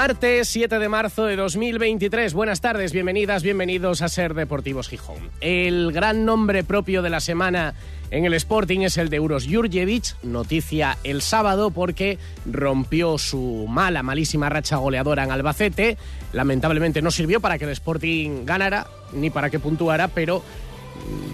Martes 7 de marzo de 2023. Buenas tardes, bienvenidas, bienvenidos a Ser Deportivos Gijón. El gran nombre propio de la semana en el Sporting es el de Uros Jurjevic, noticia el sábado porque rompió su mala, malísima racha goleadora en Albacete. Lamentablemente no sirvió para que el Sporting ganara ni para que puntuara, pero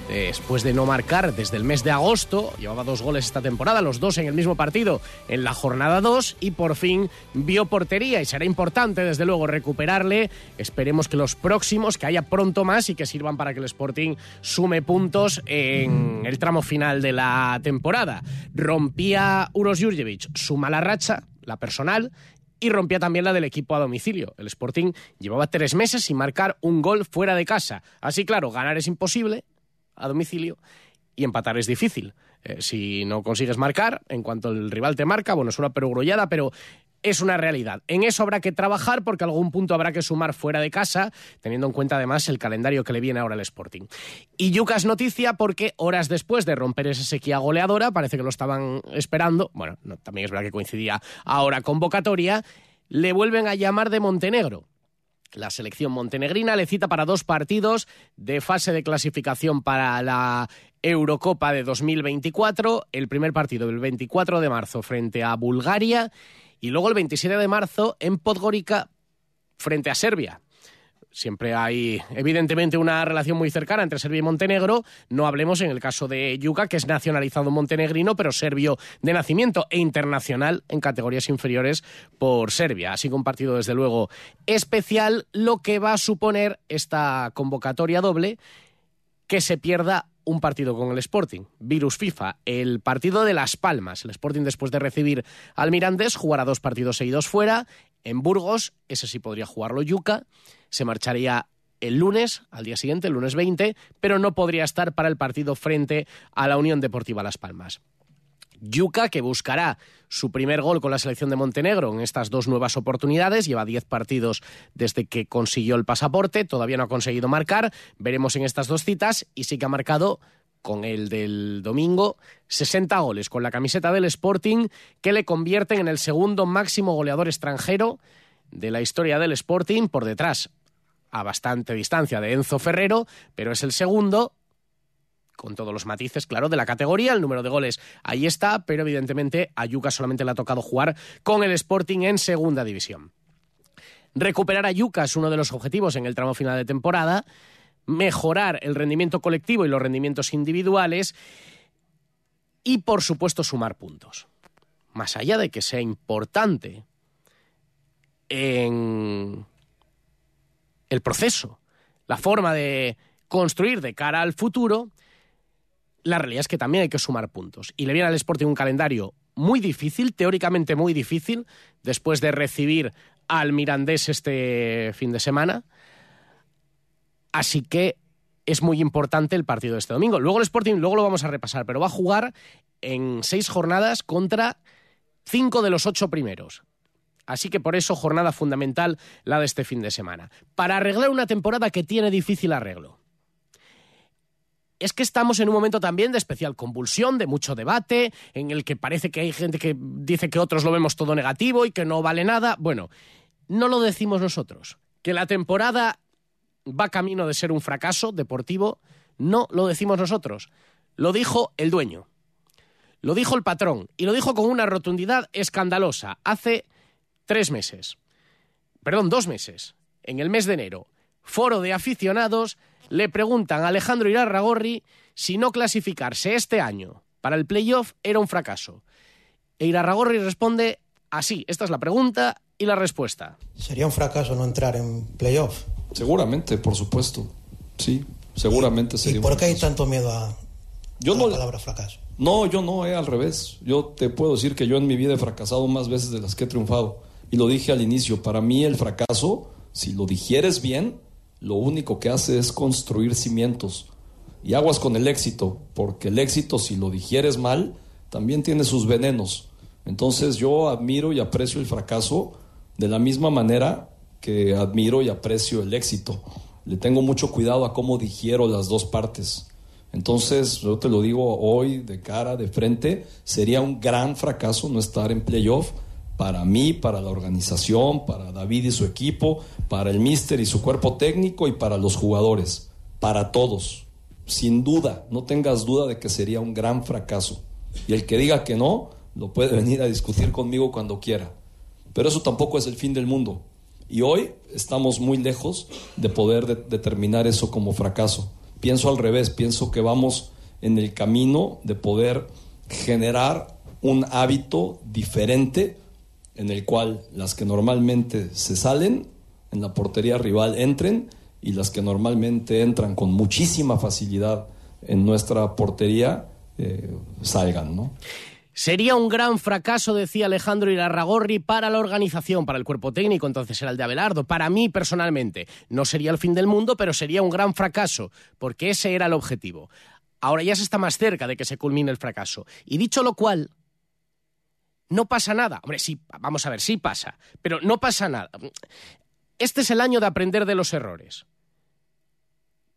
después de no marcar desde el mes de agosto, llevaba dos goles esta temporada, los dos en el mismo partido en la jornada 2 y por fin vio portería y será importante desde luego recuperarle. Esperemos que los próximos, que haya pronto más y que sirvan para que el Sporting sume puntos en el tramo final de la temporada. Rompía Uros Jurjevic su mala racha, la personal, y rompía también la del equipo a domicilio. El Sporting llevaba tres meses sin marcar un gol fuera de casa. Así claro, ganar es imposible, a domicilio y empatar es difícil. Eh, si no consigues marcar, en cuanto el rival te marca, bueno, es una perogrullada, pero es una realidad. En eso habrá que trabajar porque algún punto habrá que sumar fuera de casa, teniendo en cuenta además el calendario que le viene ahora al Sporting. Y Yucas noticia porque horas después de romper esa sequía goleadora, parece que lo estaban esperando, bueno, también es verdad que coincidía ahora convocatoria, le vuelven a llamar de Montenegro. La selección montenegrina le cita para dos partidos de fase de clasificación para la Eurocopa de 2024. El primer partido el 24 de marzo frente a Bulgaria y luego el 27 de marzo en Podgorica frente a Serbia siempre hay evidentemente una relación muy cercana entre Serbia y Montenegro. No hablemos en el caso de Yuka, que es nacionalizado montenegrino, pero serbio de nacimiento e internacional en categorías inferiores por Serbia. Así que un partido, desde luego, especial, lo que va a suponer esta convocatoria doble que se pierda un partido con el Sporting, Virus FIFA, el partido de Las Palmas. El Sporting, después de recibir al Mirandés, jugará dos partidos seguidos fuera. En Burgos, ese sí podría jugarlo Yuca se marcharía el lunes, al día siguiente, el lunes 20, pero no podría estar para el partido frente a la Unión Deportiva Las Palmas. Yuca, que buscará su primer gol con la selección de Montenegro en estas dos nuevas oportunidades, lleva 10 partidos desde que consiguió el pasaporte, todavía no ha conseguido marcar, veremos en estas dos citas. Y sí que ha marcado con el del domingo 60 goles con la camiseta del Sporting que le convierten en el segundo máximo goleador extranjero de la historia del Sporting por detrás a bastante distancia de Enzo Ferrero, pero es el segundo con todos los matices, claro, de la categoría. El número de goles ahí está, pero evidentemente a Yuca solamente le ha tocado jugar con el Sporting en segunda división. Recuperar a Yuca es uno de los objetivos en el tramo final de temporada, mejorar el rendimiento colectivo y los rendimientos individuales y, por supuesto, sumar puntos. Más allá de que sea importante en el proceso, la forma de construir de cara al futuro, la realidad es que también hay que sumar puntos. Y le viene al Sporting un calendario muy difícil, teóricamente muy difícil, después de recibir al Mirandés este fin de semana. Así que es muy importante el partido de este domingo. Luego el Sporting, luego lo vamos a repasar, pero va a jugar en seis jornadas contra cinco de los ocho primeros. Así que por eso jornada fundamental la de este fin de semana. Para arreglar una temporada que tiene difícil arreglo. Es que estamos en un momento también de especial convulsión, de mucho debate, en el que parece que hay gente que dice que otros lo vemos todo negativo y que no vale nada. Bueno, no lo decimos nosotros. Que la temporada va camino de ser un fracaso deportivo, no lo decimos nosotros. Lo dijo el dueño. Lo dijo el patrón. Y lo dijo con una rotundidad escandalosa. Hace tres meses, perdón, dos meses, en el mes de enero, foro de aficionados, le preguntan a Alejandro Irarragorri si no clasificarse este año para el playoff era un fracaso. E Irarragorri responde así, esta es la pregunta y la respuesta. ¿Sería un fracaso no entrar en playoff? Seguramente, por supuesto. Sí, seguramente sería. ¿Y por qué hay tanto miedo a, yo la palabra fracaso? No, yo no, eh, al revés. Yo te puedo decir que yo en mi vida he fracasado más veces de las que he triunfado. Y lo dije al inicio, para mí el fracaso, si lo digieres bien, lo único que hace es construir cimientos. Y aguas con el éxito, porque el éxito si lo digieres mal, también tiene sus venenos. Entonces yo admiro y aprecio el fracaso de la misma manera que admiro y aprecio el éxito. Le tengo mucho cuidado a cómo digiero las dos partes. Entonces, yo te lo digo hoy de cara, de frente, sería un gran fracaso no estar en playoff para mí, para la organización, para David y su equipo, para el míster y su cuerpo técnico y para los jugadores, para todos. Sin duda, no tengas duda de que sería un gran fracaso. Y el que diga que no, lo puede venir a discutir conmigo cuando quiera. Pero eso tampoco es el fin del mundo. Y hoy estamos muy lejos de poder determinar eso como fracaso. Pienso al revés, pienso que vamos en el camino de poder generar un hábito diferente en el cual las que normalmente se salen en la portería rival entren y las que normalmente entran con muchísima facilidad en nuestra portería eh, salgan, ¿no? Sería un gran fracaso, decía Alejandro Irarragorri, para la organización, para el cuerpo técnico, entonces era el de Abelardo. Para mí, personalmente, no sería el fin del mundo, pero sería un gran fracaso, porque ese era el objetivo. Ahora ya se está más cerca de que se culmine el fracaso. Y dicho lo cual, no pasa nada. Hombre, sí, vamos a ver, sí pasa, pero no pasa nada. Este es el año de aprender de los errores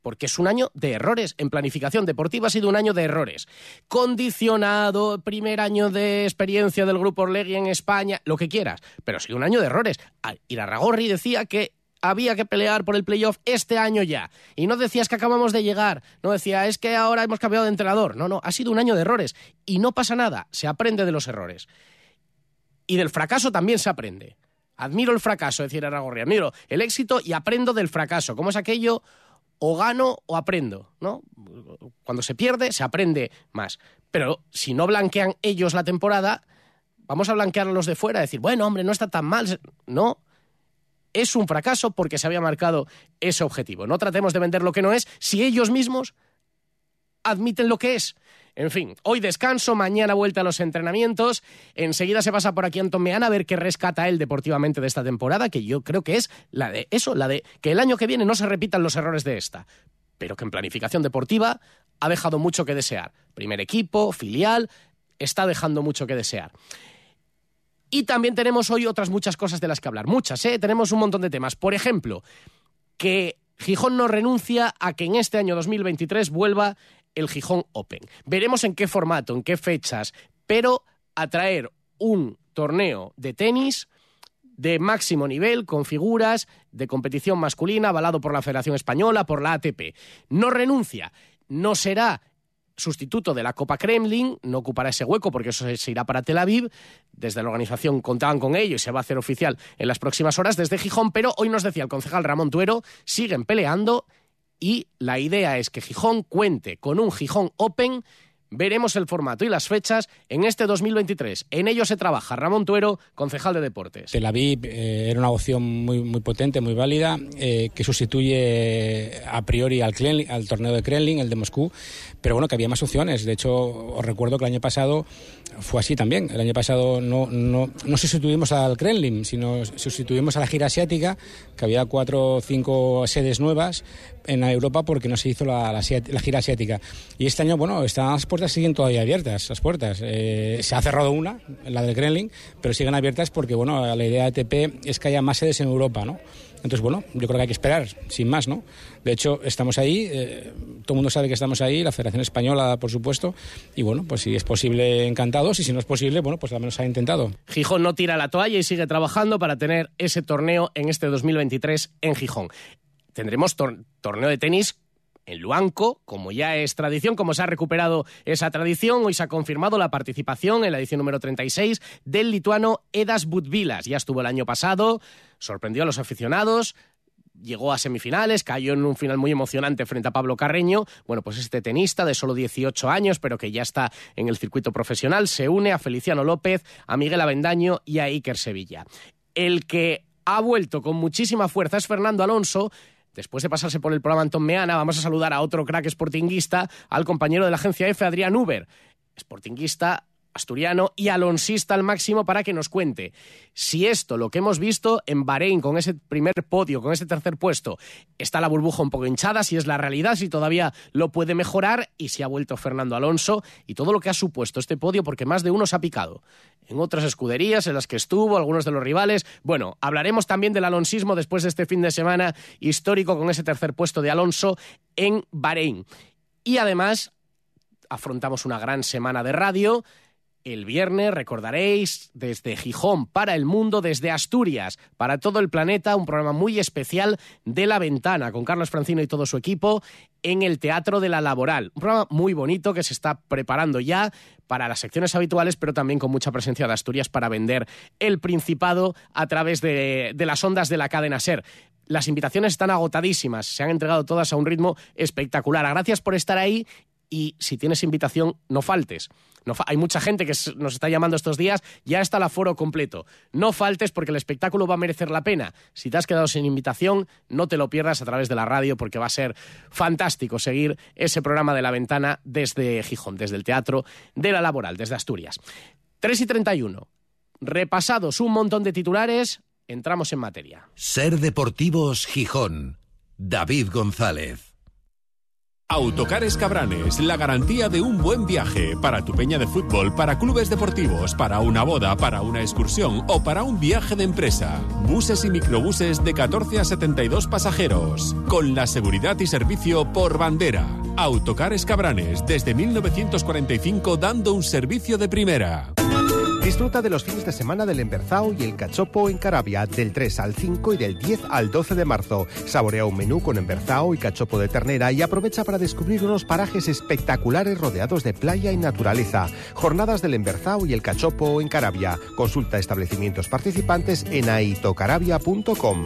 porque es un año de errores. En planificación deportiva ha sido un año de errores. Condicionado, primer año de experiencia del Grupo Orlegui en España, lo que quieras, pero ha sido un año de errores. Ah, Irarragorri decía que había que pelear por el playoff este año ya. Y no decías que acabamos de llegar, no decía es que ahora hemos cambiado de entrenador. No, no, ha sido un año de errores. Y no pasa nada, se aprende de los errores. Y del fracaso también se aprende. Admiro el fracaso, decía Aragorri, admiro el éxito y aprendo del fracaso. ¿Cómo es aquello? o gano o aprendo, ¿no? Cuando se pierde, se aprende más. Pero si no blanquean ellos la temporada, vamos a blanquear a los de fuera, decir, bueno, hombre, no está tan mal. No, es un fracaso porque se había marcado ese objetivo. No tratemos de vender lo que no es si ellos mismos admiten lo que es. En fin, hoy descanso, mañana vuelta a los entrenamientos. Enseguida se pasa por aquí Anton Meana a ver qué rescata él deportivamente de esta temporada, que yo creo que es la de eso, la de que el año que viene no se repitan los errores de esta. Pero que en planificación deportiva ha dejado mucho que desear. Primer equipo, filial, está dejando mucho que desear. Y también tenemos hoy otras muchas cosas de las que hablar. Muchas, ¿eh? Tenemos un montón de temas. Por ejemplo, que Gijón no renuncia a que en este año 2023 vuelva el Gijón Open. Veremos en qué formato, en qué fechas, pero atraer un torneo de tenis de máximo nivel, con figuras de competición masculina, avalado por la Federación Española, por la ATP. No renuncia, no será sustituto de la Copa Kremlin, no ocupará ese hueco porque eso se irá para Tel Aviv. Desde la organización contaban con ello y se va a hacer oficial en las próximas horas desde Gijón, pero hoy nos decía el concejal Ramón Tuero, siguen peleando y la idea es que Gijón cuente con un Gijón Open. Veremos el formato y las fechas en este 2023. En ello se trabaja. Ramón Tuero, concejal de deportes. Tel Aviv eh, era una opción muy, muy potente, muy válida, eh, que sustituye a priori al, al torneo de Kremlin, el de Moscú, pero bueno, que había más opciones. De hecho, os recuerdo que el año pasado fue así también. El año pasado no, no, no sustituimos al Kremlin, sino sustituimos a la gira asiática, que había cuatro o cinco sedes nuevas en Europa porque no se hizo la, la, gira asiática. Y este año, bueno, están las puertas siguen todavía abiertas, las puertas. Eh, se ha cerrado una, la del Kremlin, pero siguen abiertas porque, bueno, la idea de ATP es que haya más sedes en Europa, ¿no? Entonces, bueno, yo creo que hay que esperar, sin más, ¿no? De hecho, estamos ahí, eh, todo el mundo sabe que estamos ahí, la Federación Española, por supuesto, y bueno, pues si es posible, encantados, y si no es posible, bueno, pues al menos ha intentado. Gijón no tira la toalla y sigue trabajando para tener ese torneo en este 2023 en Gijón. Tendremos torneo de tenis en Luanco, como ya es tradición, como se ha recuperado esa tradición, hoy se ha confirmado la participación en la edición número 36 del lituano Edas Budvilas. Ya estuvo el año pasado, sorprendió a los aficionados, llegó a semifinales, cayó en un final muy emocionante frente a Pablo Carreño. Bueno, pues este tenista de solo 18 años, pero que ya está en el circuito profesional, se une a Feliciano López, a Miguel Avendaño y a Iker Sevilla. El que ha vuelto con muchísima fuerza es Fernando Alonso, Después de pasarse por el programa Antón Meana, vamos a saludar a otro crack sportinguista, al compañero de la agencia F, Adrián Uber. Sportinguista asturiano y alonsista al máximo para que nos cuente si esto, lo que hemos visto en Bahrein con ese primer podio, con ese tercer puesto, está la burbuja un poco hinchada, si es la realidad, si todavía lo puede mejorar y si ha vuelto Fernando Alonso y todo lo que ha supuesto este podio, porque más de uno se ha picado en otras escuderías en las que estuvo, algunos de los rivales. Bueno, hablaremos también del alonsismo después de este fin de semana histórico con ese tercer puesto de Alonso en Bahrein. Y además afrontamos una gran semana de radio el viernes, recordaréis, desde Gijón para el mundo, desde Asturias para todo el planeta, un programa muy especial de La Ventana con Carlos Francino y todo su equipo en el Teatro de la Laboral. Un programa muy bonito que se está preparando ya para las secciones habituales, pero también con mucha presencia de Asturias para vender el Principado a través de, las ondas de la cadena SER. Las invitaciones están agotadísimas, se han entregado todas a un ritmo espectacular. Gracias por estar ahí y si tienes invitación, no faltes. Hay mucha gente que nos está llamando estos días, ya está el aforo completo. No faltes porque el espectáculo va a merecer la pena. Si te has quedado sin invitación, no te lo pierdas a través de la radio porque va a ser fantástico seguir ese programa de la ventana desde Gijón, desde el Teatro de la Laboral, desde Asturias. 3 y 31. Repasados un montón de titulares, entramos en materia. Ser Deportivos Gijón. David González. Autocares Cabranes, la garantía de un buen viaje para tu peña de fútbol, para clubes deportivos, para una boda, para una excursión o para un viaje de empresa. Buses y microbuses de 14 a 72 pasajeros, con la seguridad y servicio por bandera. Autocares Cabranes, desde 1945 dando un servicio de primera. Disfruta de los fines de semana del Emberzao y el Cachopo en Carabia del 3 al 5 y del 10 al 12 de marzo. Saborea un menú con Emberzao y Cachopo de ternera y aprovecha para descubrir unos parajes espectaculares rodeados de playa y naturaleza. Jornadas del Emberzao y el Cachopo en Carabia. Consulta establecimientos participantes en aitocarabia.com.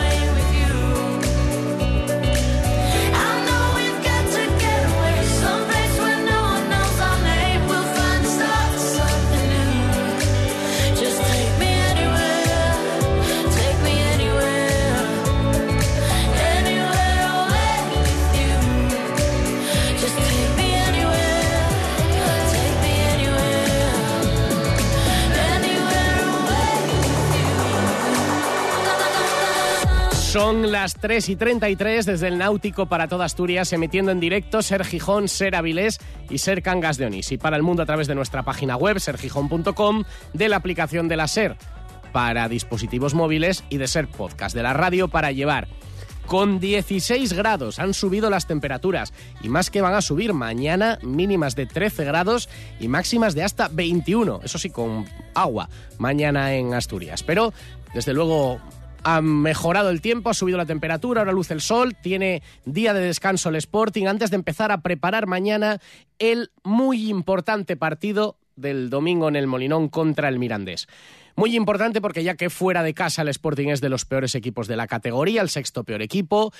Son las 3 y 33 desde el Náutico para toda Asturias, emitiendo en directo Ser Gijón, Ser Avilés y Ser Cangas de Onís. Y para el mundo a través de nuestra página web, sergijón.com, de la aplicación de la Ser para dispositivos móviles y de Ser Podcast, de la radio para llevar. Con 16 grados han subido las temperaturas y más que van a subir mañana mínimas de 13 grados y máximas de hasta 21, eso sí, con agua mañana en Asturias. Pero, desde luego, ha mejorado el tiempo, ha subido la temperatura, ahora luce el sol, tiene día de descanso el Sporting antes de empezar a preparar mañana el muy importante partido del domingo en el Molinón contra el Mirandés. Muy importante porque ya que fuera de casa el Sporting es de los peores equipos de la categoría, el sexto peor equipo,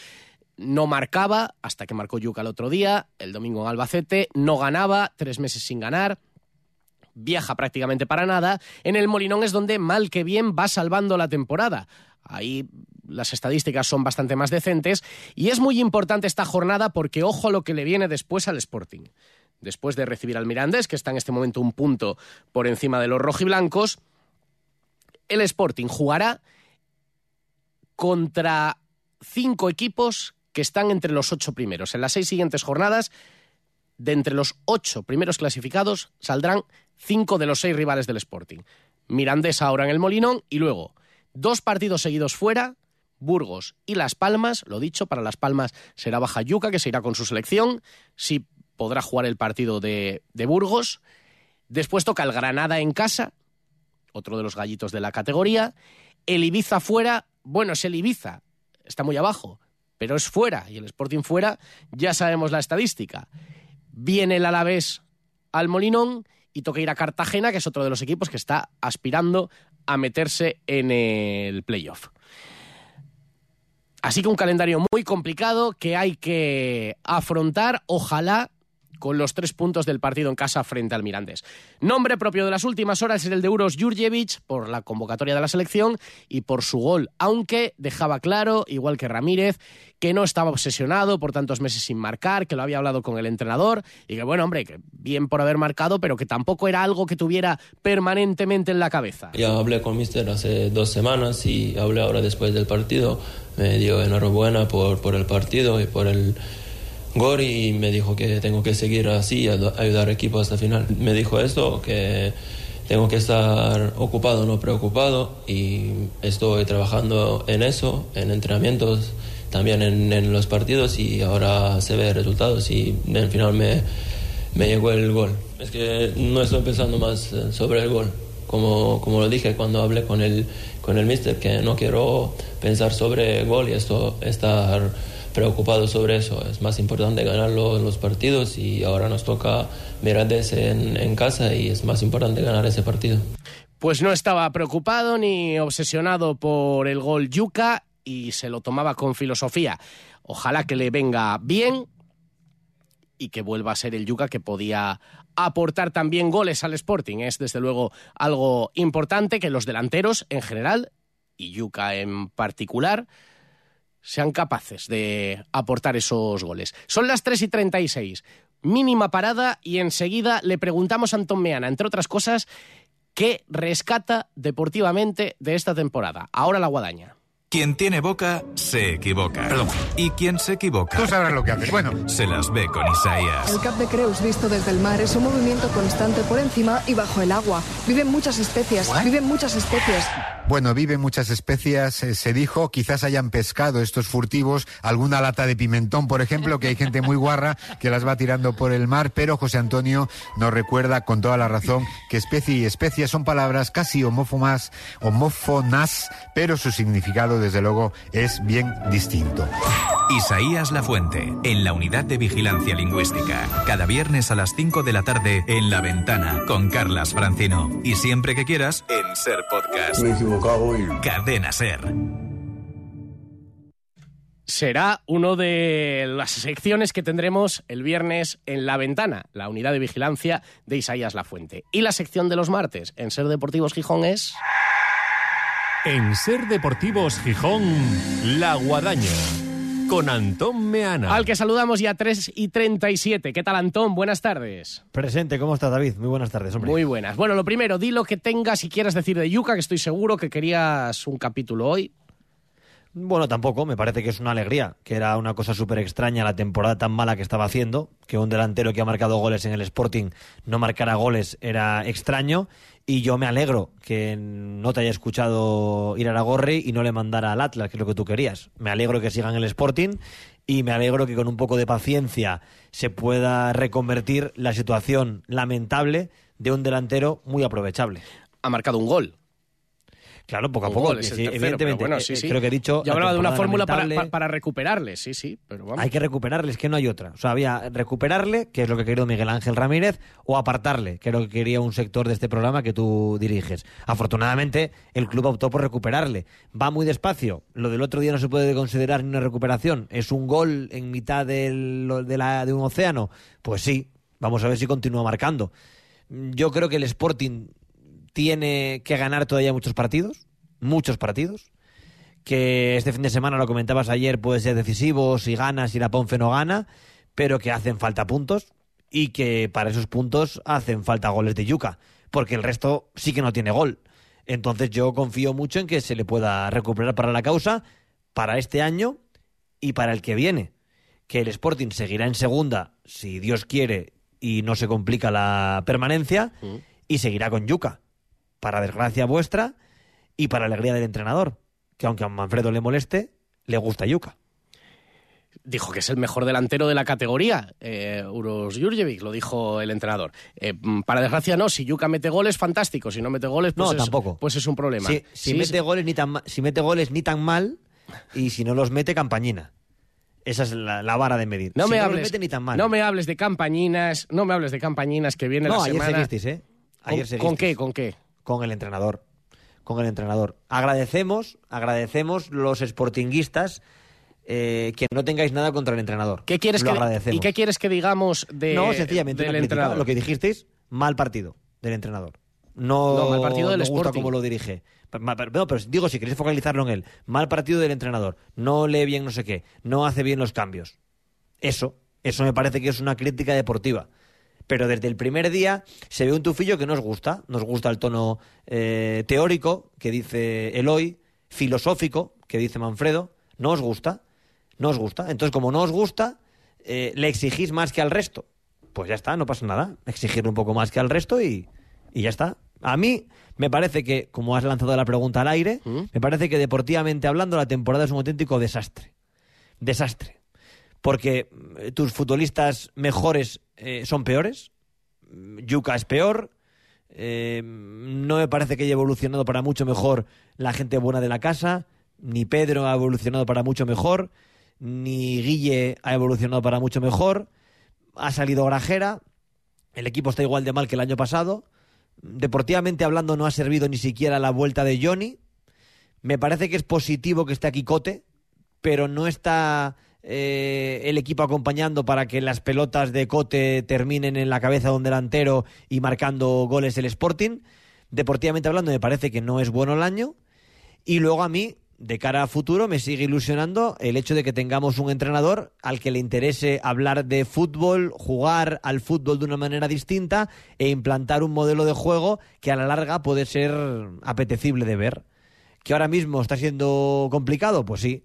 no marcaba hasta que marcó Yuca el otro día, el domingo en Albacete, no ganaba, tres meses sin ganar viaja prácticamente para nada, en el Molinón es donde mal que bien va salvando la temporada. Ahí las estadísticas son bastante más decentes y es muy importante esta jornada porque ojo a lo que le viene después al Sporting. Después de recibir al Mirandés, que está en este momento un punto por encima de los rojiblancos, el Sporting jugará contra cinco equipos que están entre los ocho primeros. En las seis siguientes jornadas, de entre los ocho primeros clasificados, saldrán cinco de los seis rivales del Sporting. Mirandés ahora en el Molinón y luego Dos partidos seguidos fuera, Burgos y Las Palmas. Lo dicho, para Las Palmas será Baja Yuca, que se irá con su selección. Sí podrá jugar el partido de, de Burgos. Después toca el Granada en casa, otro de los gallitos de la categoría. El Ibiza fuera, bueno, es el Ibiza, está muy abajo, pero es fuera. Y el Sporting fuera, ya sabemos la estadística. Viene el Alavés al Molinón y toca ir a Cartagena, que es otro de los equipos que está aspirando a meterse en el playoff. Así que un calendario muy complicado que hay que afrontar, ojalá con los tres puntos del partido en casa frente al Mirandés. Nombre propio de las últimas horas es el de Uros Jurjevic por la convocatoria de la selección y por su gol, aunque dejaba claro, igual que Ramírez, que no estaba obsesionado por tantos meses sin marcar, que lo había hablado con el entrenador y que, bueno, hombre, que bien por haber marcado, pero que tampoco era algo que tuviera permanentemente en la cabeza. Ya hablé con Mister hace dos semanas y hablé ahora después del partido. Me dio enhorabuena por el partido y por el gol y me dijo que tengo que seguir así, ayudar al equipo hasta el final. Me dijo esto, que tengo que estar ocupado, no preocupado y estoy trabajando en eso, en entrenamientos, también en, los partidos y ahora se ve resultados y al final me, me llegó el gol. Es que no estoy pensando más eh, sobre el gol. Como, como lo dije cuando hablé con el, con el mister, que no quiero pensar sobre el gol y esto, estar preocupado sobre eso. Es más importante ganar los partidos y ahora nos toca Mirandés en, en casa y es más importante ganar ese partido. Pues no estaba preocupado ni obsesionado por el gol Yuca y se lo tomaba con filosofía. Ojalá que le venga bien y que vuelva a ser el Yuca que podía aportar también goles al Sporting. Es desde luego algo importante que los delanteros en general y Yuca en particular sean capaces de aportar esos goles. Son las 3 y 36. Mínima parada y enseguida le preguntamos a Antón Meana, entre otras cosas, qué rescata deportivamente de esta temporada. Ahora la guadaña. Quien tiene boca se equivoca. Perdón. Y quien se equivoca. Tú sabrás lo que haces. Bueno. Se las ve con Isaías. El Cap de Creus visto desde el mar es un movimiento constante por encima y bajo el agua. Viven muchas especies. Viven muchas especies. Bueno, viven muchas especies, eh, se dijo, quizás hayan pescado estos furtivos alguna lata de pimentón, por ejemplo, que hay gente muy guarra que las va tirando por el mar, pero José Antonio nos recuerda con toda la razón que especie y especie son palabras casi homófonas, homófonas, pero su significado desde luego es bien distinto. Isaías La Fuente, en la unidad de vigilancia lingüística, cada viernes a las 5 de la tarde en La Ventana con Carlas Francino y siempre que quieras en Ser Podcast. Cadena Ser. Será uno de las secciones que tendremos el viernes en La Ventana, la unidad de vigilancia de Isaías La Fuente. Y la sección de los martes en Ser Deportivos Gijón es... En Ser Deportivos Gijón, La Guadaña con Antón Meana. Al que saludamos ya 3 y 37. ¿Qué tal, Antón? Buenas tardes. Presente, ¿cómo estás, David? Muy buenas tardes, hombre. Muy buenas. Bueno, lo primero, di lo que tengas y quieras decir de Yuca, que estoy seguro que querías un capítulo hoy. Bueno, tampoco, me parece que es una alegría, que era una cosa súper extraña la temporada tan mala que estaba haciendo, que un delantero que ha marcado goles en el Sporting no marcara goles era extraño, y yo me alegro que no te haya escuchado ir a la Gorri y no le mandara al Atlas, que es lo que tú querías. Me alegro que sigan el Sporting y me alegro que con un poco de paciencia se pueda reconvertir la situación lamentable de un delantero muy aprovechable. Ha marcado un gol, Claro, poco a poco. evidentemente, bueno, sí, sí. creo que he dicho. Yo hablaba de una fórmula para, para, recuperarles, sí, sí. Pero vamos. Hay que recuperarles, que no hay otra. O sea, había recuperarle, que es lo que quería Miguel Ángel Ramírez, o apartarle, que es lo que quería un sector de este programa que tú diriges. Afortunadamente, el club optó por recuperarle. Va muy despacio. Lo del otro día no se puede considerar ni una recuperación. ¿Es un gol en mitad del, de, la, de un océano? Pues sí. Vamos a ver si continúa marcando. Yo creo que el Sporting tiene que ganar todavía muchos partidos, muchos partidos, que este fin de semana, lo comentabas ayer, puede ser decisivo si ganas, si la Ponfe no gana, pero que hacen falta puntos y que para esos puntos hacen falta goles de Yuca, porque el resto sí que no tiene gol. Entonces yo confío mucho en que se le pueda recuperar para la causa, para este año y para el que viene. Que el Sporting seguirá en segunda, si Dios quiere y no se complica la permanencia, mm. y seguirá con Yuca para desgracia vuestra y para alegría del entrenador, que aunque a Manfredo le moleste, le gusta Yuca. Dijo que es el mejor delantero de la categoría, eh, Uros Jurjevic, lo dijo el entrenador. Eh, para desgracia no, si Yuca mete goles, fantástico, si no mete goles, pues, no, es, tampoco. pues es un problema. si, mete goles ni tan, si mete goles ni tan mal y si no los mete, campañina. Esa es la, la vara de medir. No Si me los hables, mete ni tan mal. no me hables de campañinas, no me hables de campañinas que viene No, la ayer semana. seguisteis, ¿eh? Ayer ¿Con. ¿Con qué? ¿Con qué? Con el entrenador. Con el entrenador. Agradecemos, agradecemos los sportinguistas eh, que no tengáis nada contra el entrenador. ¿Qué quieres Lo que, agradecemos. ¿Y qué quieres que digamos de, no, sencillamente del una crítica. entrenador? Lo que dijisteis, mal partido del entrenador. No, No, mal partido del no gusta Sporting. cómo lo dirige. Ma- pero- No, pero digo, si queréis focalizarlo en él, mal partido del entrenador. No lee bien no sé qué. No hace bien los cambios. Eso, eso me parece que es una crítica deportiva. Pero desde el primer día se ve un tufillo que nos gusta. Nos gusta el tono eh, teórico que dice Eloy, filosófico que dice Manfredo. No os gusta. No os gusta. Entonces, como no os gusta, eh, le exigís más que al resto. Pues ya está, no pasa nada. Exigirle un poco más que al resto y, y ya está. A mí me parece que, como has lanzado la pregunta al aire, me parece que deportivamente hablando la temporada es un auténtico desastre. Desastre. Porque eh, tus futbolistas mejores eh, son peores. Yuka es peor. Eh, no me parece que haya evolucionado para mucho mejor la gente buena de la casa. Ni Pedro ha evolucionado para mucho mejor. Ni Guille ha evolucionado para mucho mejor. Ha salido Grajera. El equipo está igual de mal que el año pasado. Deportivamente hablando, no ha servido ni siquiera la vuelta de Johnny. Me parece que es positivo que esté aquí Cote, pero no está eh, el equipo acompañando para que las pelotas de Cote terminen en la cabeza de un delantero y marcando goles el Sporting. Deportivamente hablando, me parece que no es bueno el año. Y luego a mí, de cara a futuro, me sigue ilusionando el hecho de que tengamos un entrenador al que le interese hablar de fútbol, jugar al fútbol de una manera distinta e implantar un modelo de juego que a la larga puede ser apetecible de ver. ¿Que ahora mismo está siendo complicado? Pues sí.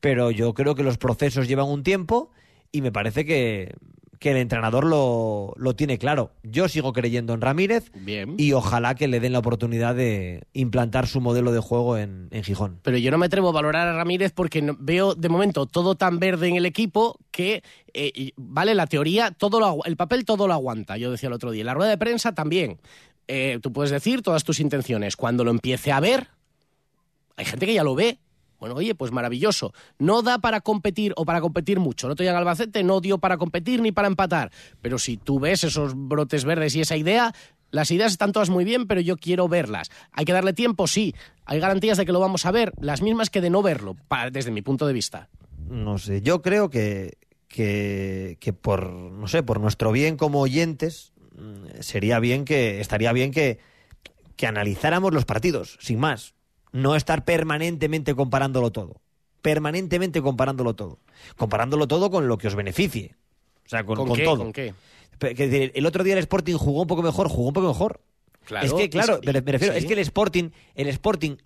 Pero yo creo que los procesos llevan un tiempo y me parece que, que el entrenador lo, lo tiene claro. Yo sigo creyendo en Ramírez Bien. y ojalá que le den la oportunidad de implantar su modelo de juego en, en Gijón. Pero yo no me atrevo a valorar a Ramírez porque no- veo de momento todo tan verde en el equipo que, eh, vale, la teoría, todo lo, el papel todo lo aguanta, yo decía el otro día. La rueda de prensa también. Eh, tú puedes decir todas tus intenciones. Cuando lo empiece a ver, hay gente que ya lo ve. Bueno, oye, pues maravilloso. No da para competir o para competir mucho. El otro día en Albacete no dio para competir ni para empatar. Pero si tú ves esos brotes verdes y esa idea, las ideas están todas muy bien, pero yo quiero verlas. ¿Hay que darle tiempo? Sí. ¿Hay garantías de que lo vamos a ver? Las mismas que de no verlo, desde mi punto de vista. No sé, yo creo que, que, que por, no sé, por nuestro bien como oyentes, mm, sería bien que, estaría bien que, que analizáramos los partidos, sin más. No estar permanentemente comparándolo todo. Permanentemente comparándolo todo. Comparándolo todo con lo que os beneficie. O sea, con, ¿Con con qué? todo. ¿Con qué? El otro día el Sporting jugó un poco mejor, jugó un poco mejor. Claro, es que, claro, me refiero, sí. es que el Sporting, el Sporting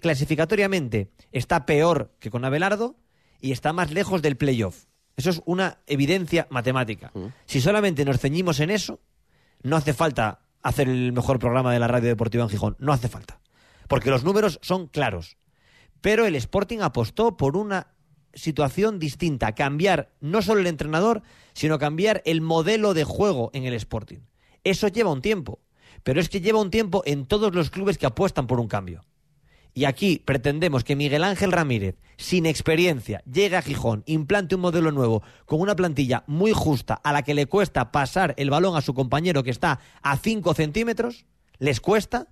clasificatoriamente está peor que con Abelardo y está más lejos del playoff. Eso es una evidencia matemática. Mm. Si solamente nos ceñimos en eso, no hace falta hacer el mejor programa de la radio deportiva en Gijón. No hace falta. Porque los números son claros. Pero el Sporting apostó por una situación distinta, cambiar no solo el entrenador, sino cambiar el modelo de juego en el Sporting. Eso lleva un tiempo, pero es que lleva un tiempo en todos los clubes que apuestan por un cambio. Y aquí pretendemos que Miguel Ángel Ramírez, sin experiencia, llegue a Gijón, implante un modelo nuevo, con una plantilla muy justa, a la que le cuesta pasar el balón a su compañero que está a 5 centímetros, les cuesta,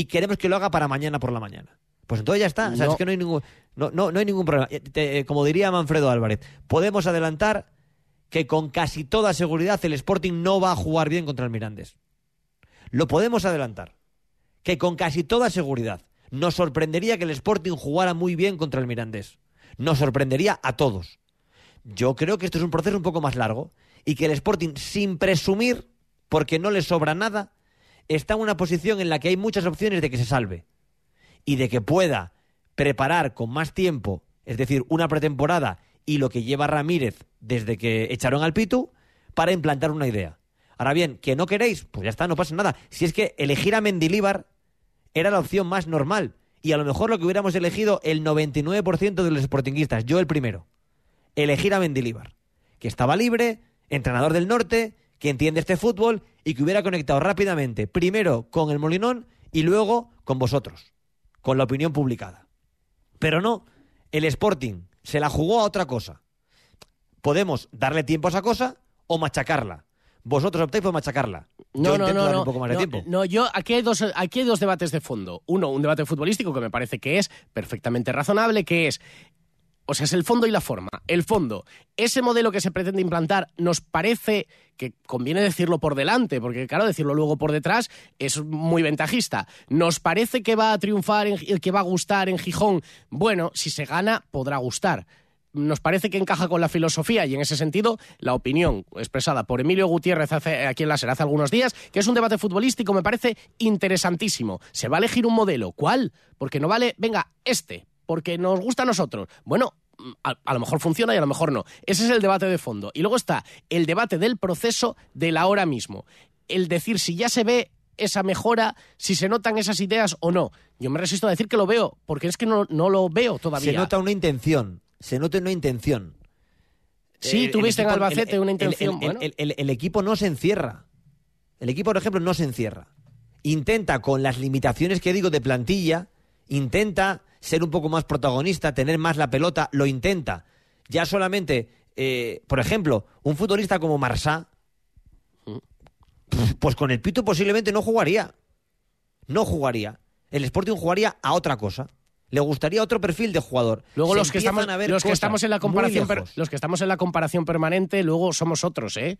y queremos que lo haga para mañana por la mañana. Pues entonces ya está. O sea, No. es que no hay ningún, no, no, no hay ningún problema. Eh, te- eh, como diría Manfredo Álvarez, podemos adelantar que con casi toda seguridad el Sporting no va a jugar bien contra el Mirandés. Lo podemos adelantar. Que con casi toda seguridad nos sorprendería que el Sporting jugara muy bien contra el Mirandés. Nos sorprendería a todos. Yo creo que esto es un proceso un poco más largo y que el Sporting, sin presumir, porque no le sobra nada, está en una posición en la que hay muchas opciones de que se salve y de que pueda preparar con más tiempo, es decir, una pretemporada y lo que lleva Ramírez desde que echaron al Pitu, para implantar una idea. Ahora bien, que no queréis, pues ya está, no pasa nada. Si es que elegir a Mendilíbar era la opción más normal y a lo mejor lo que hubiéramos elegido el 99% de los sportinguistas, yo el primero, elegir a Mendilíbar, que estaba libre, entrenador del norte, que entiende este fútbol y que hubiera conectado rápidamente, primero con el Molinón y luego con vosotros, con la opinión publicada. Pero no, el Sporting se la jugó a otra cosa. Podemos darle tiempo a esa cosa o machacarla. Vosotros optáis por machacarla. No, Yo no, no, darle no, un poco más no, de tiempo. no, yo aquí hay dos aquí hay dos debates de fondo. Uno, un debate futbolístico que me parece que es perfectamente razonable, que es o sea, es el fondo y la forma. El fondo, ese modelo que se pretende implantar nos parece que conviene decirlo por delante, porque claro, decirlo luego por detrás es muy ventajista. Nos parece que va a triunfar, en, que va a gustar en Gijón. Bueno, si se gana, podrá gustar nos parece que encaja con la filosofía y en ese sentido la opinión expresada por Emilio Gutiérrez aquí en la SER hace algunos días, que es un debate futbolístico, me parece interesantísimo. Se va a elegir un modelo. ¿Cuál? Porque no vale, venga, este, porque nos gusta a nosotros. Bueno, a, a, lo mejor funciona y a lo mejor no. Ese es el debate de fondo. Y luego está el debate del proceso de la hora mismo. El decir si ya se ve esa mejora, si se notan esas ideas o no. Yo me resisto a decir que lo veo, porque es que no, no lo veo todavía. Se nota una intención se nota una intención. Sí, tuviste en equipo- Albacete el- una intención. bueno. el equipo no se encierra. El equipo, por ejemplo, no se encierra. Intenta, con las limitaciones que digo de plantilla, intenta ser un poco más protagonista, tener más la pelota, lo intenta. Ya solamente, eh, por ejemplo, un futbolista como Marsá, pues con el Pito posiblemente no jugaría. No jugaría. El Sporting jugaría a otra cosa. Le gustaría otro perfil de jugador. Luego Se los que estamos, a ver los que cosas estamos en la comparación, per- los que estamos en la comparación permanente, luego somos otros, ¿eh?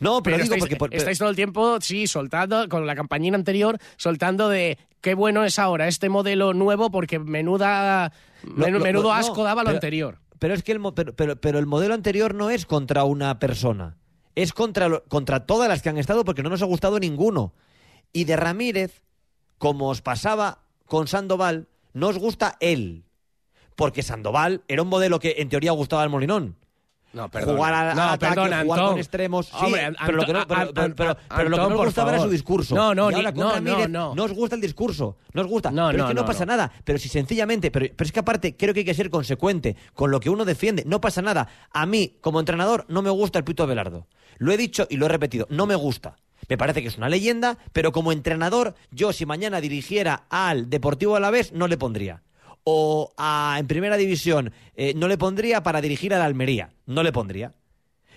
No, pero, digo estáis, porque... por- estáis todo el tiempo, sí, soltando, con la campañina anterior, soltando de qué bueno es ahora este modelo nuevo porque menuda, menudo no, asco daba lo pero- anterior. Pero es que el, pero, pero, pero el modelo anterior no es contra una persona. Es contra, contra todas las que han estado porque no nos ha gustado ninguno. Y de Ramírez, como os pasaba con Sandoval, no os gusta él. Porque Sandoval era un modelo que en teoría gustaba al Molinón. No. Jugar al, No, ataque, perdona, jugar Antón. con extremos. Sí, Hombre, pero lo que no, pero, pero- pero- pero lo que Antón, no por me gustaba era favor. su discurso. No, no, ni- no, Ramírez no, no. os gusta el discurso. No os gusta. No, pero es que no, pasa nada. Pero si sencillamente, pero, pero es que aparte creo que hay que ser consecuente con lo que uno defiende. No pasa nada. A mí, como entrenador, no me gusta el Pito Belardo. Lo he dicho y lo he repetido. No me gusta. Me parece que es una leyenda, pero como entrenador, yo si mañana dirigiera al Deportivo Alavés, no le pondría. O a, en primera división, eh, no le pondría para dirigir al Almería. No le pondría.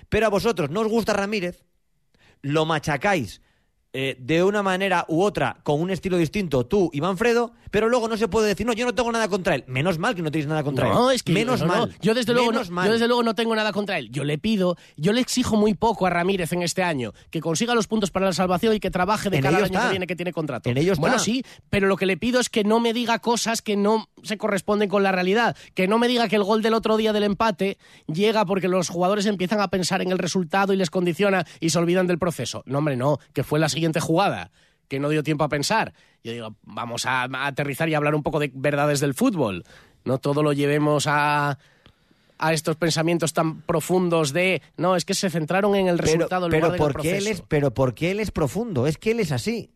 Pero a vosotros no os gusta Ramírez, lo machacáis eh, de una manera u otra con un estilo distinto tú y Manfredo, pero luego no se puede decir, no, yo no tengo nada contra él. Menos mal que no tenéis nada contra No, él. es que Menos no, no. mal. Yo desde luego Menos no, mal. yo desde luego no tengo nada contra él. Yo le pido, yo le exijo muy poco a Ramírez en este año, que consiga los puntos para la salvación y que trabaje de En ello año está. que viene que tiene contrato. En ello está. Bueno, sí, pero lo que le pido es que no me diga cosas que no se corresponden con la realidad, que no me diga que el gol del otro día del empate llega porque los jugadores empiezan a pensar en el resultado y les condiciona y se olvidan del proceso. No, hombre, no, que fue la siguiente jugada que no dio tiempo a pensar. Yo digo, vamos a, a aterrizar y hablar un poco de verdades del fútbol. No todo lo llevemos a, a estos pensamientos tan profundos de, no, es que se centraron en el pero, resultado pero lugar del porque él es, pero porque él es profundo, es que él es así.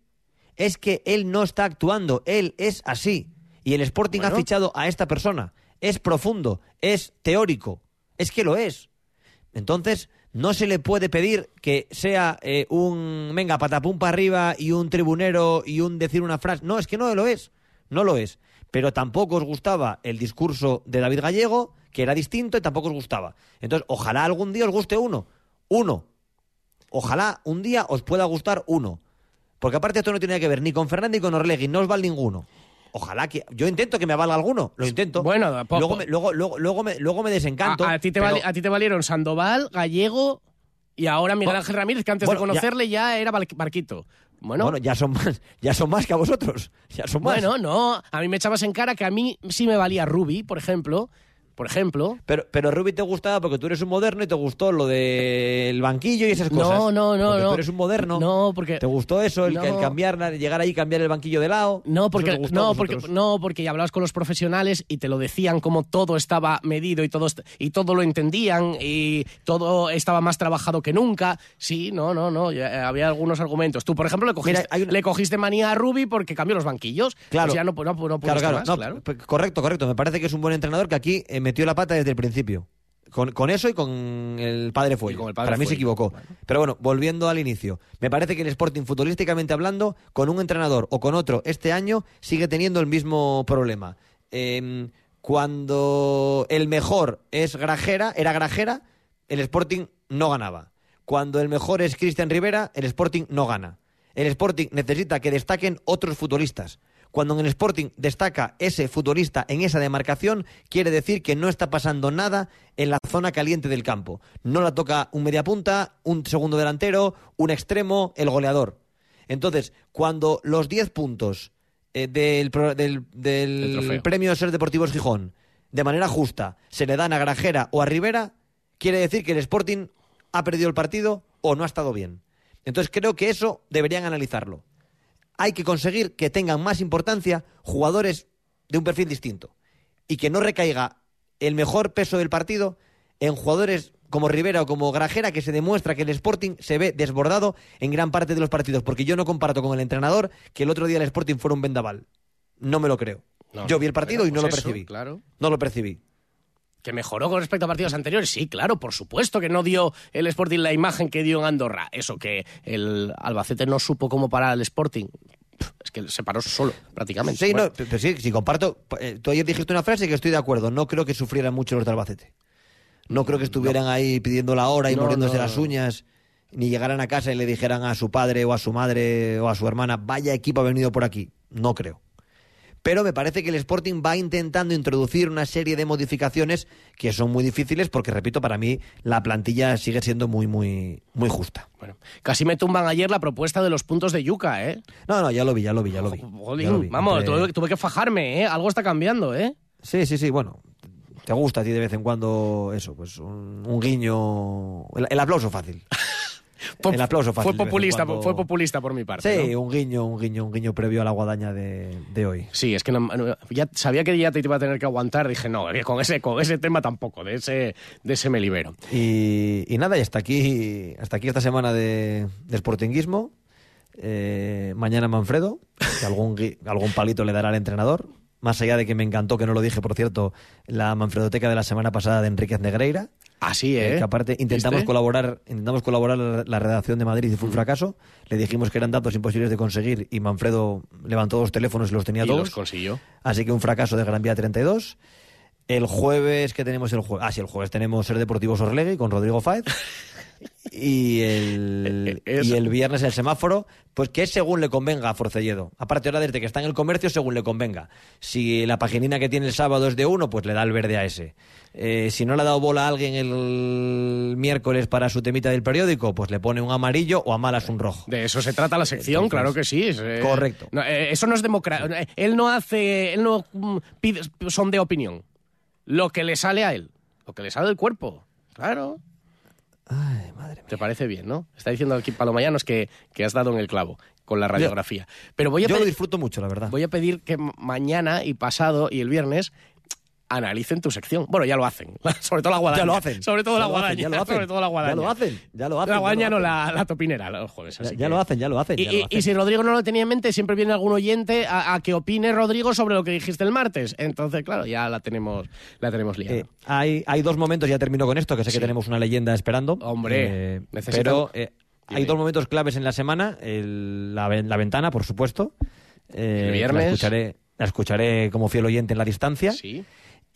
Es que él no está actuando, él es así. Y el Sporting Bueno. ha fichado a esta persona. Es profundo, es teórico, es que lo es. Entonces, no se le puede pedir que sea eh, un, venga, patapum para arriba y un tribunero y un decir una frase. No, es que no lo es. No lo es. Pero tampoco os gustaba el discurso de David Gallego, que era distinto y tampoco os gustaba. Entonces, ojalá algún día os guste uno. Uno. Ojalá un día os pueda gustar uno. Porque aparte esto no tiene que ver ni con Fernando ni con Orlegui, no os vale ninguno. Ojalá que. Yo intento que me valga alguno, lo intento. Bueno, po- luego po- me, luego, luego, luego me, luego me desencanto. a, a ti te pero- a ti te valieron Sandoval, Gallego y ahora Miguel Ángel Ramírez, que antes bueno, de conocerle ya, era Bar- Barquito. Bueno, Bueno, ya son más, ya son más que a vosotros. Ya son más. bueno, no, a mí me echabas en cara que a mí sí me valía Ruby, por ejemplo. Por ejemplo. Pero, pero Rubi te gustaba porque tú eres un moderno y te gustó lo del banquillo y esas cosas. No, no, no, Porque no. Tú eres un moderno. No, porque ¿Te gustó eso? El, No. el cambiar, llegar ahí y cambiar el banquillo de lado. No, ¿Eso porque, no, porque, no, porque ya hablabas con los profesionales y te lo decían como todo estaba medido y todo, y todo lo entendían y todo estaba más trabajado que nunca. Sí, no, no, no, eh, había algunos argumentos. Tú, por ejemplo, le cogiste, Mira, hay una- le cogiste manía a Ruby porque cambió los banquillos. Claro. Pues ya no, no, no, Claro, claro, más, correcto, correcto. Me parece que es un buen entrenador que aquí eh, metió la pata desde el principio. Con, con eso y con el padre con el padre Para mí se equivocó. Pero bueno, volviendo al inicio. Me parece que el Sporting, futbolísticamente hablando, con un entrenador o con otro este año, sigue teniendo el mismo problema. Eh, Cuando el mejor es Grajera, era Grajera, el Sporting no ganaba. Cuando el mejor es Cristian Rivera, el Sporting no gana. El Sporting necesita que destaquen otros futbolistas. Cuando en el Sporting destaca ese futbolista en esa demarcación, quiere decir que no está pasando nada en la zona caliente del campo. No la toca un mediapunta, un segundo delantero, un extremo, el goleador. Entonces, cuando los 10 puntos eh, del, del- del premio Ser Deportivos Gijón, de manera justa, se le dan a Grajera o a Rivera, quiere decir que el Sporting ha perdido el partido o no ha estado bien. Entonces creo que eso deberían analizarlo. Hay que conseguir que tengan más importancia jugadores de un perfil distinto y que no recaiga el mejor peso del partido en jugadores como Rivera o como Grajera, que se demuestra que el Sporting se ve desbordado en gran parte de los partidos, porque yo no comparto con el entrenador que el otro día el Sporting fuera un vendaval. No me lo creo. No, yo vi el partido y no pues lo eso, percibí. claro. No lo percibí. ¿Que mejoró con respecto a partidos anteriores? Sí, claro, por supuesto que no dio el Sporting la imagen que dio en Andorra. Eso, que el Albacete no supo cómo parar al Sporting. Es que se paró solo, prácticamente. Sí, Bueno, no, pero sí, sí, comparto. eh, Tú ayer dijiste una frase que estoy de acuerdo. No creo que sufrieran mucho los de Albacete. No creo que estuvieran ahí pidiendo la hora y No, mordiéndose no, las uñas, ni llegaran a casa y le dijeran a su padre o a su madre o a su hermana, vaya equipo ha venido por aquí. No creo. Pero me parece que el Sporting va intentando introducir una serie de modificaciones que son muy difíciles porque, repito, para mí la plantilla sigue siendo muy, muy, muy justa. bueno, casi me tumban ayer la propuesta de los puntos de Yuca, ¿eh? No, no, ya lo vi, ya lo vi, ya lo vi. Jolín, Ya lo vi. Vamos, tuve, tuve que fajarme, ¿eh? Algo está cambiando, ¿eh? Sí, sí, sí, bueno. Te gusta a ti de vez en cuando eso, pues un, un guiño. El, el aplauso fácil. Fue- el aplauso fácil. Fue populista, cuando. fue populista por mi parte. Sí, ¿no? un guiño, un guiño, un guiño previo a la guadaña de, de hoy. Sí, es que no- no- ya sabía que ya te iba a tener que aguantar. Dije, no, con ese, con ese tema tampoco, de ese, de ese me libero. Y, y nada, y hasta aquí, hasta aquí esta semana de, de sportinguismo. Eh, mañana Manfredo, que algún, algún palito le dará al entrenador. Más allá de que me encantó, que no lo dije, por cierto, la Manfredoteca de la semana pasada de Enríquez Negreira. Así, Eh, ¿eh? que aparte intentamos ¿Viste? colaborar, intentamos colaborar la, redacción de Madrid y fue un fracaso. Le dijimos que eran datos imposibles de conseguir y Manfredo levantó los teléfonos y los tenía Y todos. los consiguió. Así que un fracaso de Gran Vía 32. El jueves que tenemos el jueves. Ah, sí, el jueves tenemos Ser Deportivos Orlegui con Rodrigo Fáez. Y el, y el viernes el semáforo, pues que es según le convenga a Forcelledo. Aparte ahora desde que está en el comercio, según le convenga. Si la paginina que tiene el sábado es de uno, pues le da el verde a ese. Eh, si no le ha dado bola a alguien el miércoles para su temita del periódico, pues le pone un amarillo o a malas un rojo. De eso se trata la sección, Entonces, claro que sí. es, eh, correcto. no, eh, eso no es democracia. Él no hace, él no mm, pide, son de opinión. Lo que le sale a él, lo que le sale del cuerpo. Claro. Ay, madre ¿Te parece bien, no? Está diciendo aquí Palomayanos que, que has dado en el clavo con la radiografía. Pero voy a Yo lo pedir- disfruto mucho, la verdad. Voy a pedir que ma- mañana y pasado y el viernes analicen tu sección. Bueno, ya lo hacen. Sobre todo la guadaña. Ya lo hacen. Sobre todo Ya la guadaña. ya lo hacen. Sobre todo la guadaña. Ya lo hacen, ya lo hacen, La guadaña no, la, la topinera los jueves. Ya, así ya que- lo hacen, ya lo hacen. Y, ya lo hacen. y si Rodrigo no lo tenía en mente, siempre viene algún oyente a, a que opine Rodrigo sobre lo que dijiste el martes. Entonces, claro, ya la tenemos, la tenemos liada. Eh, hay, hay dos momentos, ya termino con esto, que sé que tenemos una leyenda esperando. Hombre, Eh, necesitan- pero eh, hay dos momentos claves en la semana. el- la, la ventana, por supuesto. El viernes. La escucharé, la escucharé como fiel oyente en la distancia. Sí.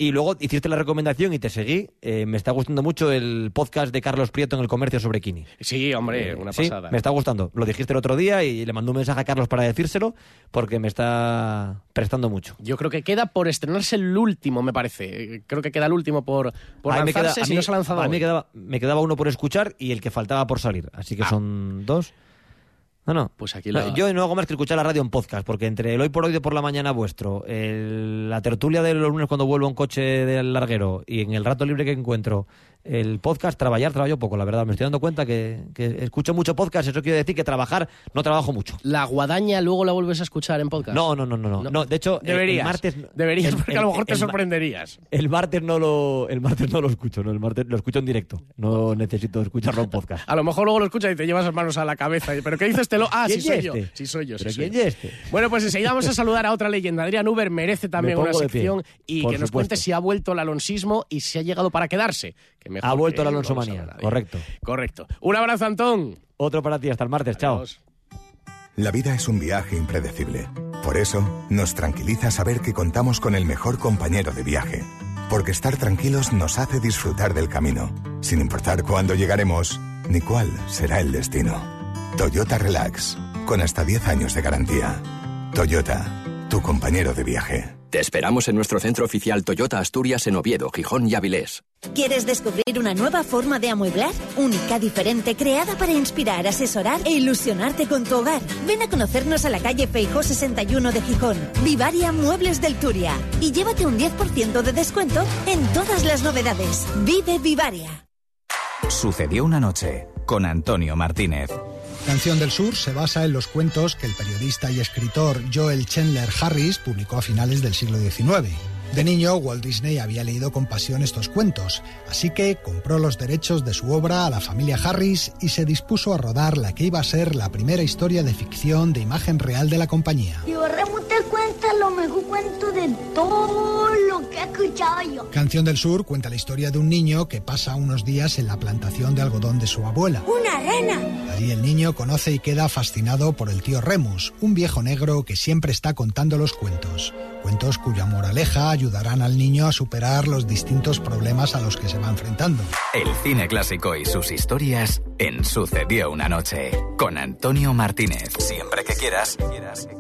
Y luego hiciste la recomendación y te seguí. Eh, me está gustando mucho el podcast de Carlos Prieto en el comercio sobre Kini. Sí, hombre, una Sí, pasada. me está gustando. Lo dijiste el otro día y le mandé un mensaje a Carlos para decírselo porque me está prestando mucho. Yo creo que queda por estrenarse el último, me parece. Eh, Creo que queda el último por, por me queda- lanzarse a si mí- no se ha lanzado a mí me quedaba, me quedaba uno por escuchar y el que faltaba por salir. Así que son dos. No, no. Pues aquí No, la- Yo no hago más que escuchar la radio en podcast, porque entre el hoy por hoy de por la mañana vuestro, el- la tertulia de los lunes cuando vuelvo en coche del larguero y en el rato libre que encuentro, el podcast, trabajar, trabajo poco, la verdad. Me estoy dando cuenta que, que escucho mucho podcast, eso quiere decir que trabajar no trabajo mucho. La guadaña luego la vuelves a escuchar en podcast. No, no, no, no. no. No, de hecho, el- Deberías. el martes. Deberías, porque el- a lo mejor te el sorprenderías. El martes no lo, el martes no lo escucho, no, el martes lo escucho en directo. No necesito escucharlo en podcast. A lo mejor luego lo escuchas y te llevas las manos a la cabeza. ¿Pero qué dices? Te lo... Ah, sí ¿Quién soy es yo. este? Sí soy yo. sí ¿Pero soy yo. es este? Bueno, pues enseguida vamos a saludar a otra leyenda. Adrián Uber merece también Me una pie, sección y que nos supuesto. cuente si ha vuelto el alonsismo y si ha llegado para quedarse. Que mejor Ha vuelto que la sabe nadie. correcto. Correcto. Un abrazo, Antón. Otro para ti, hasta el martes, chao. La vida es un viaje impredecible. Por eso, nos tranquiliza saber que contamos con el mejor compañero de viaje. Porque estar tranquilos nos hace disfrutar del camino, sin importar cuándo llegaremos ni cuál será el destino. Toyota Relax, con hasta 10 años de garantía. Toyota, tu compañero de viaje. Te esperamos en nuestro centro oficial Toyota Asturias en Oviedo, Gijón y Avilés. ¿Quieres descubrir una nueva forma de amueblar? Única, diferente, creada para inspirar, asesorar e ilusionarte con tu hogar. Ven a conocernos a la calle Feijó 61 de Gijón, Vivaria Muebles del Turia. Y llévate un 10% de descuento en todas las novedades. Vive Vivaria. Sucedió una noche con Antonio Martínez. Canción del Sur se basa en los cuentos que el periodista y escritor Joel Chandler Harris publicó a finales del siglo XIX. De niño, Walt Disney había leído con pasión estos cuentos, así que compró los derechos de su obra a la familia Harris y se dispuso a rodar la que iba a ser la primera historia de ficción de imagen real de la compañía. Tío Remo te cuenta lo mejor cuento de todo lo que he escuchado yo. Canción del Sur cuenta la historia de un niño que pasa unos días en la plantación de algodón de su abuela. ¡Una rena! Allí el niño conoce y queda fascinado por el tío Remus, un viejo negro que siempre está contando los cuentos. Cuentos cuya moraleja ayudarán al niño a superar los distintos problemas a los que se va enfrentando. El cine clásico y sus historias en Sucedió una noche con Antonio Martínez. Siempre que quieras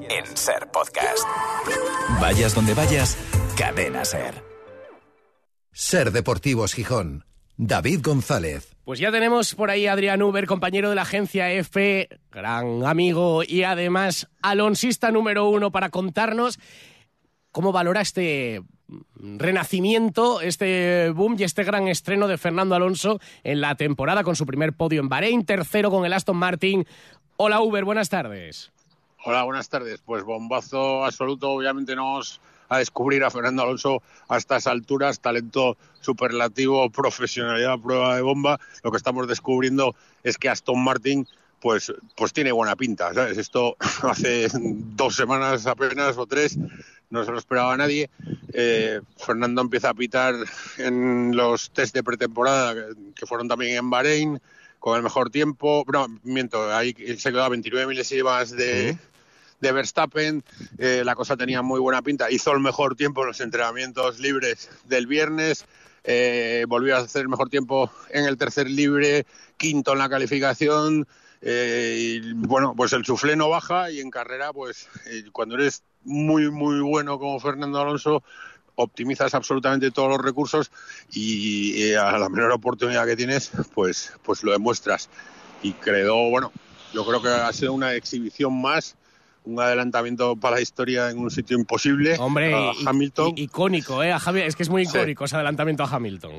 en Ser Podcast. Vayas donde vayas, cadena Ser. Ser Deportivos Gijón. David González. Pues ya tenemos por ahí a Adrián Uber, compañero de la agencia F, gran amigo y además alonsista número uno para contarnos cómo valora este renacimiento, este boom y este gran estreno de Fernando Alonso en la temporada con su primer podio en Bahrein, tercero con el Aston Martin. Hola Uber, buenas tardes. Hola, buenas tardes. Pues bombazo absoluto, obviamente nos a descubrir a Fernando Alonso a estas alturas, talento superlativo, profesionalidad, prueba de bomba. Lo que estamos descubriendo es que Aston Martin pues, pues tiene buena pinta, ¿sabes? Esto hace dos semanas apenas o tres no se lo esperaba nadie. Eh, Fernando empieza a pitar en los test de pretemporada, que fueron también en Bahrein, con el mejor tiempo. No, miento, ahí se quedó a 29 milésimas de, de Verstappen. Eh, la cosa tenía muy buena pinta. Hizo el mejor tiempo en los entrenamientos libres del viernes. Eh, volvió a hacer el mejor tiempo en el tercer libre, quinto en la calificación. y bueno, pues el suflé no baja y en carrera, pues cuando eres muy, muy bueno como Fernando Alonso, optimizas absolutamente todos los recursos y, eh, a la menor oportunidad que tienes, pues, pues lo demuestras. Y creo, bueno, yo creo que ha sido una exhibición más un adelantamiento para la historia en un sitio imposible. Hombre, a Hamilton. icónico, ¿eh? es que es muy icónico ese adelantamiento a Hamilton.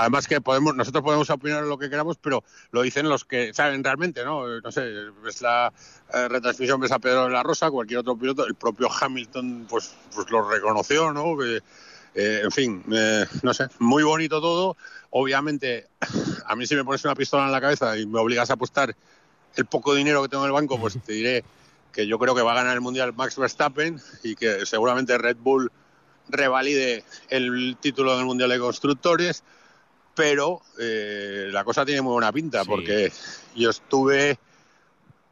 Además que podemos, nosotros podemos opinar lo que queramos, pero lo dicen los que saben realmente, ¿no? No sé, ves la eh, retransmisión, ves a Pedro de la Rosa, cualquier otro piloto, el propio Hamilton, pues, pues lo reconoció, ¿no? Eh, en fin, eh, no sé, muy bonito todo. Obviamente, a mí si me pones una pistola en la cabeza y me obligas a apostar el poco dinero que tengo en el banco, pues te diré que yo creo que va a ganar el Mundial Max Verstappen y que seguramente Red Bull revalide el título del Mundial de Constructores pero eh, la cosa tiene muy buena pinta porque yo estuve,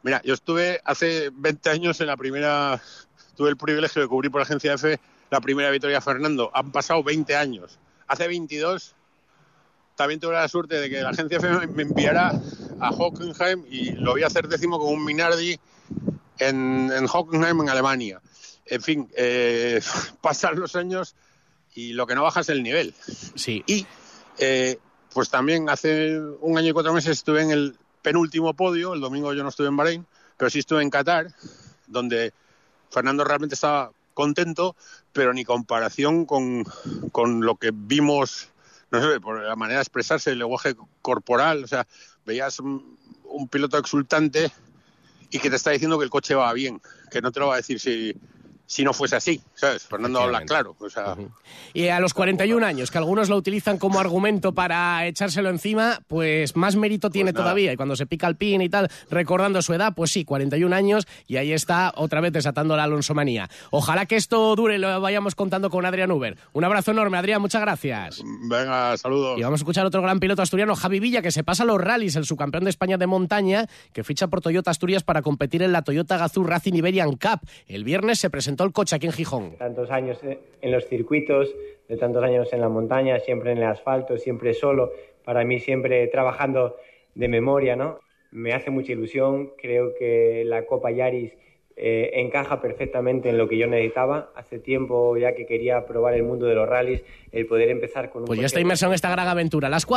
mira, yo estuve hace 20 años en la primera, tuve el privilegio de cubrir por Agencia F la primera victoria Fernando. Han pasado 20 años. Hace 22 también tuve la suerte de que la Agencia F me enviara a Hockenheim y lo voy a hacer décimo con un Minardi en, en Hockenheim, en Alemania. En fin, eh, pasan los años y lo que no baja es el nivel. Sí. Y eh, pues también hace un año y cuatro meses estuve en el penúltimo podio, el domingo yo no estuve en Bahrein, pero sí estuve en Qatar, donde Fernando realmente estaba contento, pero ni comparación con, con lo que vimos, no sé, por la manera de expresarse, el lenguaje corporal, o sea, veías un, un piloto exultante y que te está diciendo que el coche va bien, que no te lo va a decir si si no fuese así, ¿sabes? Fernando habla claro. O sea, Y a los 41 años, que algunos lo utilizan como argumento para echárselo encima, pues más mérito tiene nada. todavía. Y cuando se pica el pin y tal, recordando su edad, pues sí, 41 años, y ahí está otra vez desatando la Alonso manía. Ojalá que esto dure y lo vayamos contando con Adrián Uber. Un abrazo enorme, Adrián, muchas gracias. venga, saludos. Y vamos a escuchar otro gran piloto asturiano, Javi Villa, que se pasa los rallies, el subcampeón de España de montaña, que ficha por Toyota Asturias para competir en la Toyota Gazoo Racing Iberian Cup. El viernes se el coche aquí en Gijón. tantos años en los circuitos, de tantos años en la montaña, siempre en el asfalto, siempre solo, para mí siempre trabajando de memoria, ¿no? Me hace mucha ilusión, creo que la Copa Yaris eh, encaja perfectamente en lo que yo necesitaba. Hace tiempo ya que quería probar el mundo de los rallies, el poder empezar con un Pues coche- está inmerso en esta gran aventura. Las cuatro